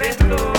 Moving through.